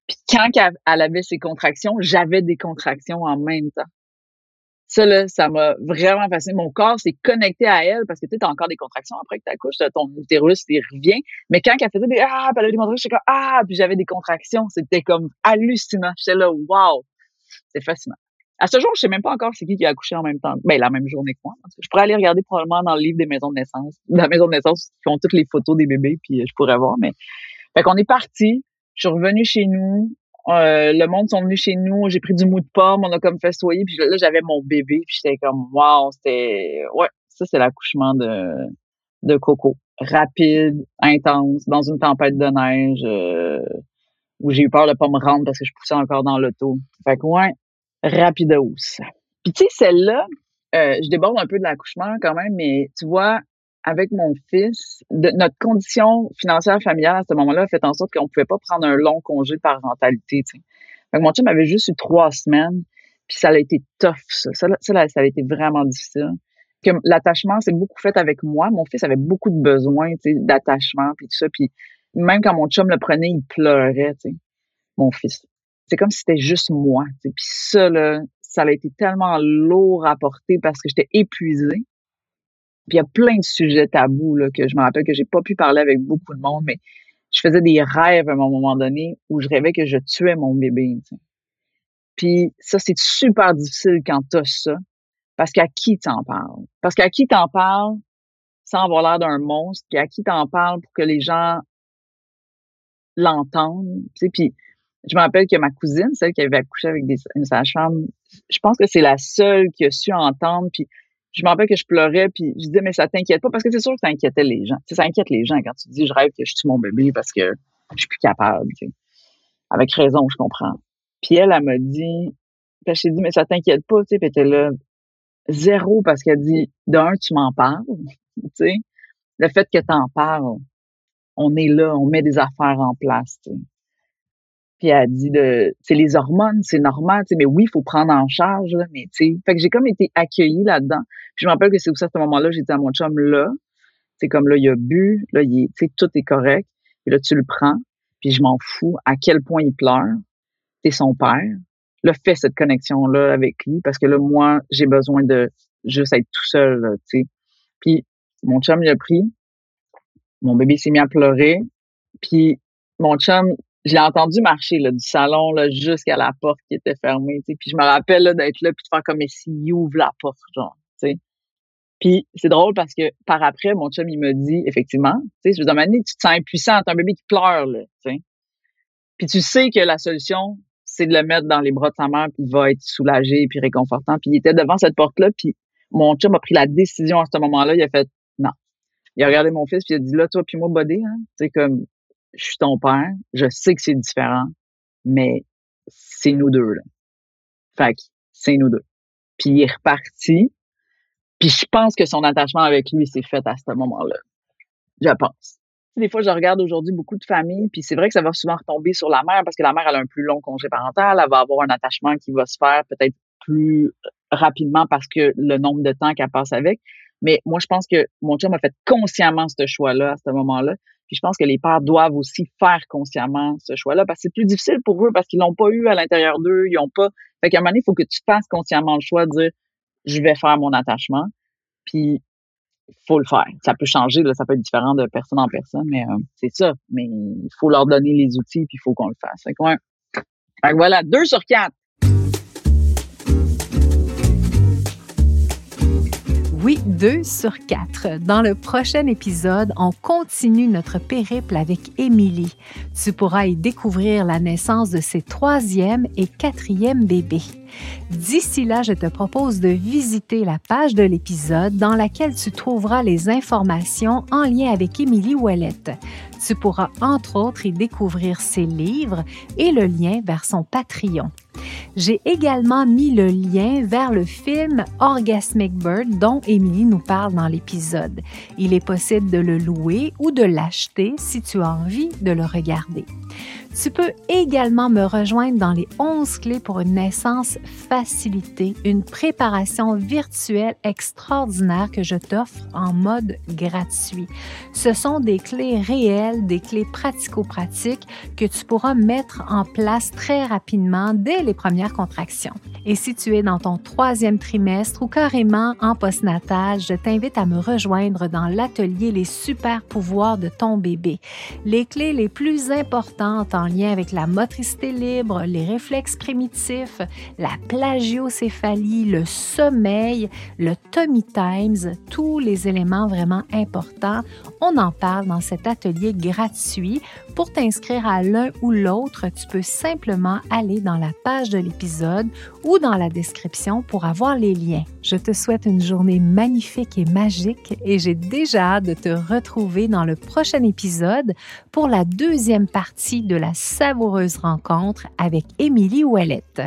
Puis quand elle avait ses contractions, j'avais des contractions en même temps. Ça, là, ça m'a vraiment fasciné. Mon corps s'est connecté à elle parce que tu as encore des contractions après que tu accouches, ton utérus, il revient. Mais quand elle faisait des ah, puis elle avait des contractions, j'étais comme ah, puis j'avais des contractions. C'était comme hallucinant. J'étais là, wow, c'est fascinant. À ce jour, je sais même pas encore c'est qui qui a accouché en même temps. Ben, la même journée que moi. Je pourrais aller regarder probablement dans le livre des maisons de naissance, dans la maison de naissance, qui font toutes les photos des bébés, puis je pourrais voir. Mais, fait qu'on est parti. Je suis revenue chez nous. Euh, le monde sont venus chez nous, j'ai pris du mou de pomme, on a comme festoyé, puis là j'avais mon bébé, puis j'étais comme wow, c'était ouais, ça c'est l'accouchement de de Coco, rapide, intense, dans une tempête de neige euh, où j'ai eu peur de pas me rendre parce que je poussais encore dans l'auto. Fait que ouais, rapidos. Puis tu sais celle-là, euh, je déborde un peu de l'accouchement quand même, mais tu vois, avec mon fils, notre condition financière familiale à ce moment-là a fait en sorte qu'on pouvait pas prendre un long congé de parentalité. Mon chum avait juste eu trois semaines, puis ça a été tough, ça. Ça, ça, ça a été vraiment difficile. L'attachement, c'est beaucoup fait avec moi. Mon fils avait beaucoup de besoins d'attachement, puis tout ça. Puis même quand mon chum le prenait, il pleurait, mon fils. C'est comme si c'était juste moi. Puis ça, là, ça a été tellement lourd à porter parce que j'étais épuisée. Puis il y a plein de sujets tabous là, que je me rappelle que j'ai pas pu parler avec beaucoup de monde, mais je faisais des rêves à un moment donné où je rêvais que je tuais mon bébé. Puis ça, c'est super difficile quand t'as ça. Parce qu'à qui t'en parles? Parce qu'à qui t'en parles sans avoir l'air d'un monstre, puis à qui t'en parles pour que les gens l'entendent. Puis je me rappelle que ma cousine, celle qui avait accouché avec des, une sage-femme, je pense que c'est la seule qui a su entendre. Puis je me rappelle que je pleurais, puis je disais, mais ça t'inquiète pas, parce que c'est sûr que ça inquiétait les gens. Ça inquiète les gens quand tu dis, je rêve que je tue mon bébé parce que je suis plus capable. Tu sais. Avec raison, je comprends. Puis elle, elle m'a dit, je dit, mais ça t'inquiète pas, tu sais, puis elle était là, zéro, parce qu'elle dit, d'un, tu m'en parles, tu sais. Le fait que t'en parles, on est là, on met des affaires en place, tu sais. Puis elle dit de, c'est les hormones, c'est normal, mais oui, il faut prendre en charge, là, mais tu sais. Fait que j'ai comme été accueillie là-dedans. Puis je me rappelle que c'est aussi à ce moment-là, j'ai dit à mon chum, là, c'est comme là, il a bu, là, il tu sais, tout est correct. Puis là, tu le prends, puis je m'en fous à quel point il pleure. T'es son père. Là, fais cette connexion-là avec lui, parce que là, moi, j'ai besoin de juste être tout seul, tu sais. Puis mon chum, il a pris, mon bébé s'est mis à pleurer, puis mon chum, je l'ai entendu marcher là, du salon là, jusqu'à la porte qui était fermée. Puis je me rappelle d'être là puis de faire comme s'il ouvre la porte, genre. sais. Puis c'est drôle parce que par après, mon chum, il me dit, effectivement, tu sais, je veux dire, tu te sens impuissant, t'as un bébé qui pleure, là, tu sais. Puis tu sais que la solution, c'est de le mettre dans les bras de sa mère, puis il va être soulagé puis réconfortant. Puis il était devant cette porte-là, puis mon chum a pris la décision à ce moment-là, il a fait non. Il a regardé mon fils, puis il a dit là, toi puis moi, buddy, hein, tu comme je suis ton père, je sais que c'est différent, mais c'est nous deux, là. Fait que c'est nous deux. Puis il est reparti. Puis je pense que son attachement avec lui s'est fait à ce moment-là. Je pense. Des fois, je regarde aujourd'hui beaucoup de familles, puis c'est vrai que ça va souvent retomber sur la mère parce que la mère a un plus long congé parental, elle va avoir un attachement qui va se faire peut-être plus rapidement parce que le nombre de temps qu'elle passe avec. Mais moi, je pense que mon chum a fait consciemment ce choix-là à ce moment-là. Puis je pense que les pères doivent aussi faire consciemment ce choix-là parce que c'est plus difficile pour eux parce qu'ils l'ont pas eu à l'intérieur d'eux, ils ont pas. Fait qu'à un moment donné, il faut que tu fasses consciemment le choix de dire je vais faire mon attachement. Puis faut le faire. Ça peut changer, là, ça peut être différent de personne en personne, mais euh, c'est ça. Mais il faut leur donner les outils puis il faut qu'on le fasse. Fait que, fait que voilà, deux sur quatre. Oui, deux sur quatre. Dans le prochain épisode, on continue notre périple avec Émilie. Tu pourras y découvrir la naissance de ses troisième et quatrième bébés. D'ici là, je te propose de visiter la page de l'épisode dans laquelle tu trouveras les informations en lien avec Émilie Ouellette. Tu pourras entre autres y découvrir ses livres et le lien vers son Patreon. J'ai également mis le lien vers le film Orgasmic Bird dont Émilie nous parle dans l'épisode. Il est possible de le louer ou de l'acheter si tu as envie de le regarder. Tu peux également me rejoindre dans les 11 clés pour une naissance facilitée, une préparation virtuelle extraordinaire que je t'offre en mode gratuit. Ce sont des clés réelles, des clés pratico-pratiques que tu pourras mettre en place très rapidement dès les premières contractions. Et si tu es dans ton troisième trimestre ou carrément en postnatal, je t'invite à me rejoindre dans l'atelier Les super pouvoirs de ton bébé. Les clés les plus importantes en lien avec la motricité libre, les réflexes primitifs, la plagiocéphalie, le sommeil, le tummy times, tous les éléments vraiment importants. On en parle dans cet atelier gratuit. Pour t'inscrire à l'un ou l'autre, tu peux simplement aller dans la page de l'épisode ou dans la description pour avoir les liens. Je te souhaite une journée magnifique et magique et j'ai déjà hâte de te retrouver dans le prochain épisode pour la deuxième partie de la savoureuse rencontre avec Émilie Ouellette.